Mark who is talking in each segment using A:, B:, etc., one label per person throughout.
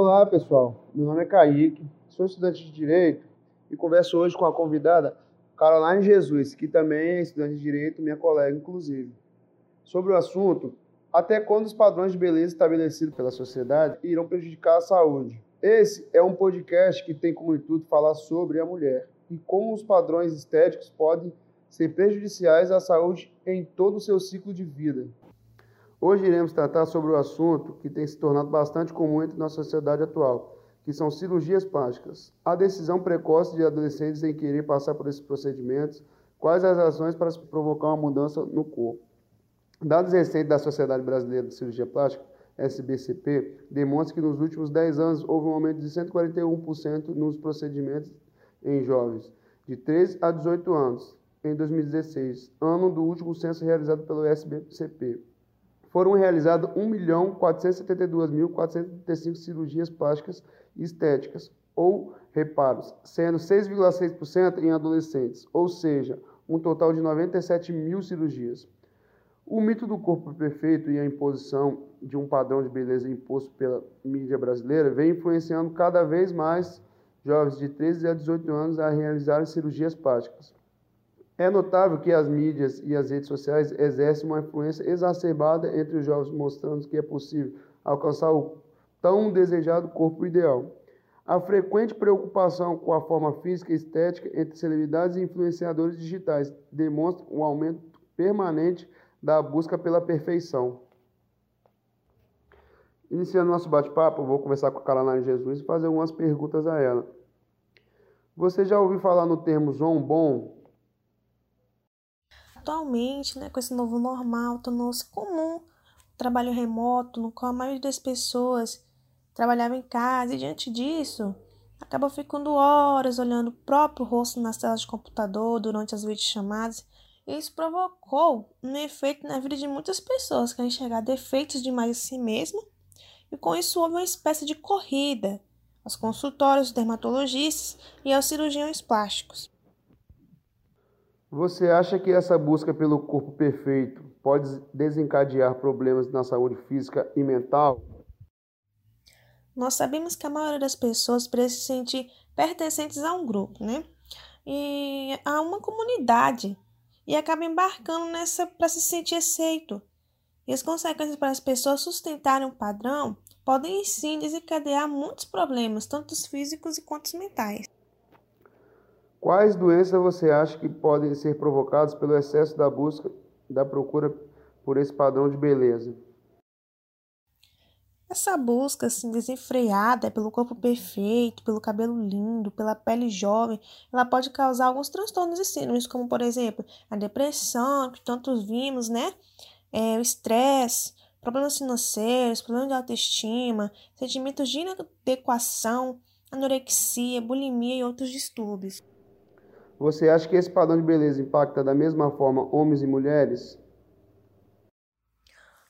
A: Olá, pessoal. Meu nome é Kaique, sou estudante de Direito e converso hoje com a convidada Caroline Jesus, que também é estudante de Direito, minha colega, inclusive. Sobre o assunto, até quando os padrões de beleza estabelecidos pela sociedade irão prejudicar a saúde? Esse é um podcast que tem como intuito falar sobre a mulher e como os padrões estéticos podem ser prejudiciais à saúde em todo o seu ciclo de vida. Hoje iremos tratar sobre o assunto que tem se tornado bastante comum entre nossa sociedade atual, que são cirurgias plásticas. A decisão precoce de adolescentes em querer passar por esses procedimentos, quais as razões para provocar uma mudança no corpo. Dados recentes da Sociedade Brasileira de Cirurgia Plástica, SBCP, demonstram que nos últimos 10 anos houve um aumento de 141% nos procedimentos em jovens de 13 a 18 anos em 2016, ano do último censo realizado pelo SBCP foram realizadas 1.472.435 cirurgias plásticas e estéticas ou reparos, sendo 6,6% em adolescentes, ou seja, um total de 97 mil cirurgias. O mito do corpo perfeito e a imposição de um padrão de beleza imposto pela mídia brasileira vem influenciando cada vez mais jovens de 13 a 18 anos a realizarem cirurgias plásticas. É notável que as mídias e as redes sociais exercem uma influência exacerbada entre os jovens, mostrando que é possível alcançar o tão desejado corpo ideal. A frequente preocupação com a forma física e estética entre celebridades e influenciadores digitais demonstra um aumento permanente da busca pela perfeição. Iniciando nosso bate-papo, vou conversar com a Caroline Jesus e fazer algumas perguntas a ela. Você já ouviu falar no termo zombom?
B: Atualmente, né, com esse novo normal, tornou-se comum o trabalho remoto, no qual a maioria das pessoas trabalhava em casa, e diante disso, acaba ficando horas olhando o próprio rosto nas telas de computador durante as videochamadas. E isso provocou um efeito na vida de muitas pessoas que enxergar defeitos demais em si mesmo, e com isso houve uma espécie de corrida aos consultórios dermatologistas e aos cirurgiões plásticos.
A: Você acha que essa busca pelo corpo perfeito pode desencadear problemas na saúde física e mental?
B: Nós sabemos que a maioria das pessoas precisa se sentir pertencentes a um grupo, né? E a uma comunidade e acaba embarcando nessa para se sentir aceito. E as consequências para as pessoas sustentarem um padrão podem sim desencadear muitos problemas, tanto físicos quanto mentais.
A: Quais doenças você acha que podem ser provocadas pelo excesso da busca, da procura por esse padrão de beleza?
B: Essa busca assim, desenfreada pelo corpo perfeito, pelo cabelo lindo, pela pele jovem, ela pode causar alguns transtornos e síndromes, como por exemplo a depressão, que tantos vimos, né? É, o estresse, problemas financeiros, problemas de autoestima, sentimentos de inadequação, anorexia, bulimia e outros distúrbios.
A: Você acha que esse padrão de beleza impacta da mesma forma homens e mulheres?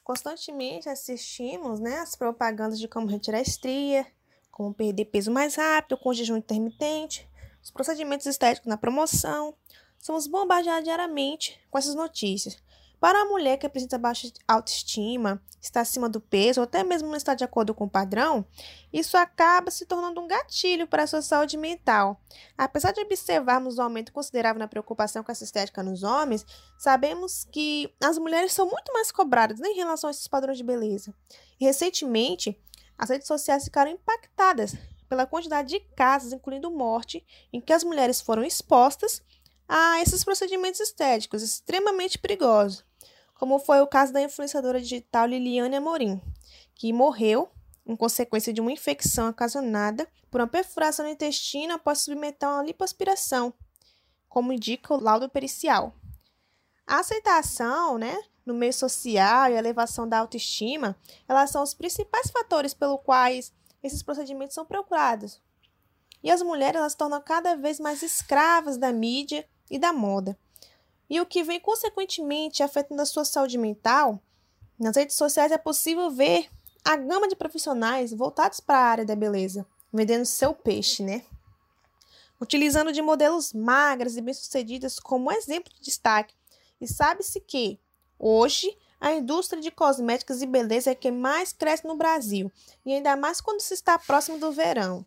B: Constantemente assistimos né, as propagandas de como retirar estria, como perder peso mais rápido, com jejum intermitente, os procedimentos estéticos na promoção. Somos bombardeados diariamente com essas notícias. Para a mulher que apresenta baixa autoestima, está acima do peso ou até mesmo não está de acordo com o padrão, isso acaba se tornando um gatilho para a sua saúde mental. Apesar de observarmos um aumento considerável na preocupação com essa estética nos homens, sabemos que as mulheres são muito mais cobradas em relação a esses padrões de beleza. Recentemente, as redes sociais ficaram impactadas pela quantidade de casos, incluindo morte, em que as mulheres foram expostas a esses procedimentos estéticos extremamente perigosos como foi o caso da influenciadora digital Liliane Amorim, que morreu em consequência de uma infecção ocasionada por uma perfuração no intestino após submeter uma lipoaspiração, como indica o laudo pericial. A aceitação, né, no meio social e a elevação da autoestima, elas são os principais fatores pelos quais esses procedimentos são procurados. E as mulheres elas se tornam cada vez mais escravas da mídia e da moda e o que vem consequentemente afetando a sua saúde mental, nas redes sociais é possível ver a gama de profissionais voltados para a área da beleza, vendendo seu peixe, né? Utilizando de modelos magras e bem-sucedidas como exemplo de destaque. E sabe-se que, hoje, A indústria de cosméticos e beleza é que mais cresce no Brasil, e ainda mais quando se está próximo do verão.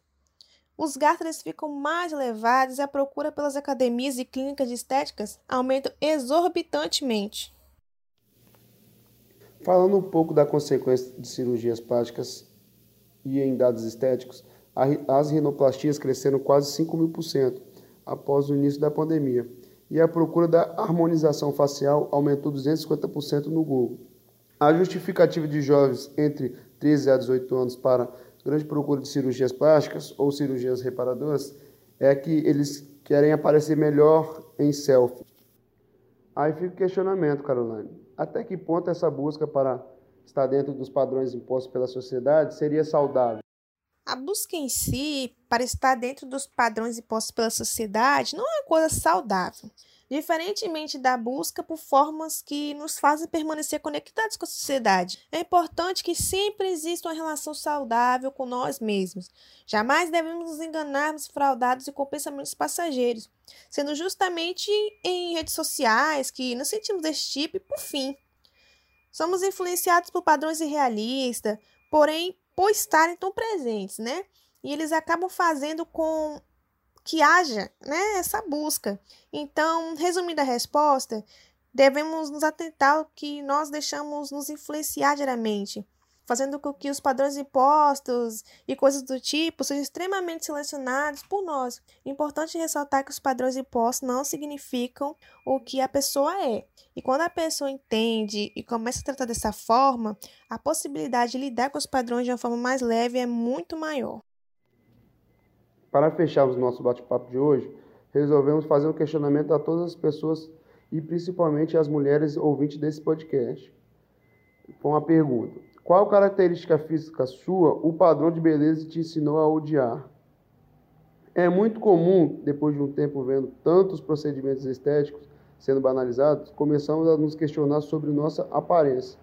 B: Os gastos ficam mais elevados e a procura pelas academias e clínicas de estéticas aumenta exorbitantemente.
A: Falando um pouco da consequência de cirurgias plásticas e em dados estéticos, as rinoplastias cresceram quase 5 mil por cento após o início da pandemia, e a procura da harmonização facial aumentou 250% no Google. A justificativa de jovens entre 13 a 18 anos para grande procura de cirurgias plásticas ou cirurgias reparadoras é que eles querem aparecer melhor em selfie. Aí fica o questionamento, Caroline. Até que ponto essa busca para estar dentro dos padrões impostos pela sociedade seria saudável?
B: A busca em si, para estar dentro dos padrões impostos pela sociedade, não é uma coisa saudável. Diferentemente da busca por formas que nos fazem permanecer conectados com a sociedade, é importante que sempre exista uma relação saudável com nós mesmos. Jamais devemos nos enganarmos fraudados e com pensamentos passageiros, sendo justamente em redes sociais que nos sentimos desse tipo e, por fim, somos influenciados por padrões irrealistas, porém por estarem tão presentes, né? E eles acabam fazendo com que haja né, essa busca. Então, resumindo a resposta, devemos nos atentar ao que nós deixamos nos influenciar diariamente, fazendo com que os padrões impostos e coisas do tipo sejam extremamente selecionados por nós. Importante ressaltar que os padrões impostos não significam o que a pessoa é. E quando a pessoa entende e começa a tratar dessa forma, a possibilidade de lidar com os padrões de uma forma mais leve é muito maior.
A: Para fecharmos nosso bate-papo de hoje, resolvemos fazer um questionamento a todas as pessoas e principalmente às mulheres ouvintes desse podcast. Com a pergunta: Qual característica física sua o padrão de beleza te ensinou a odiar? É muito comum, depois de um tempo vendo tantos procedimentos estéticos sendo banalizados, começamos a nos questionar sobre nossa aparência.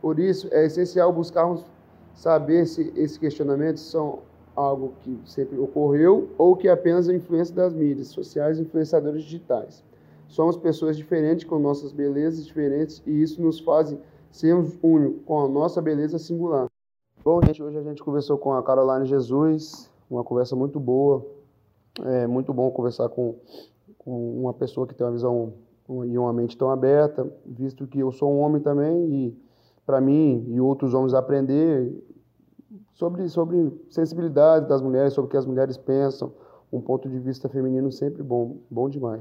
A: Por isso, é essencial buscarmos saber se esses questionamentos são algo que sempre ocorreu ou que é apenas a influência das mídias sociais e influenciadores digitais. Somos pessoas diferentes com nossas belezas diferentes e isso nos faz sermos únicos com a nossa beleza singular. Bom, gente, hoje a gente conversou com a Caroline Jesus, uma conversa muito boa. É muito bom conversar com, com uma pessoa que tem uma visão e uma mente tão aberta, visto que eu sou um homem também e para mim e outros homens aprender sobre, sobre sensibilidade das mulheres, sobre o que as mulheres pensam, um ponto de vista feminino sempre bom, bom demais.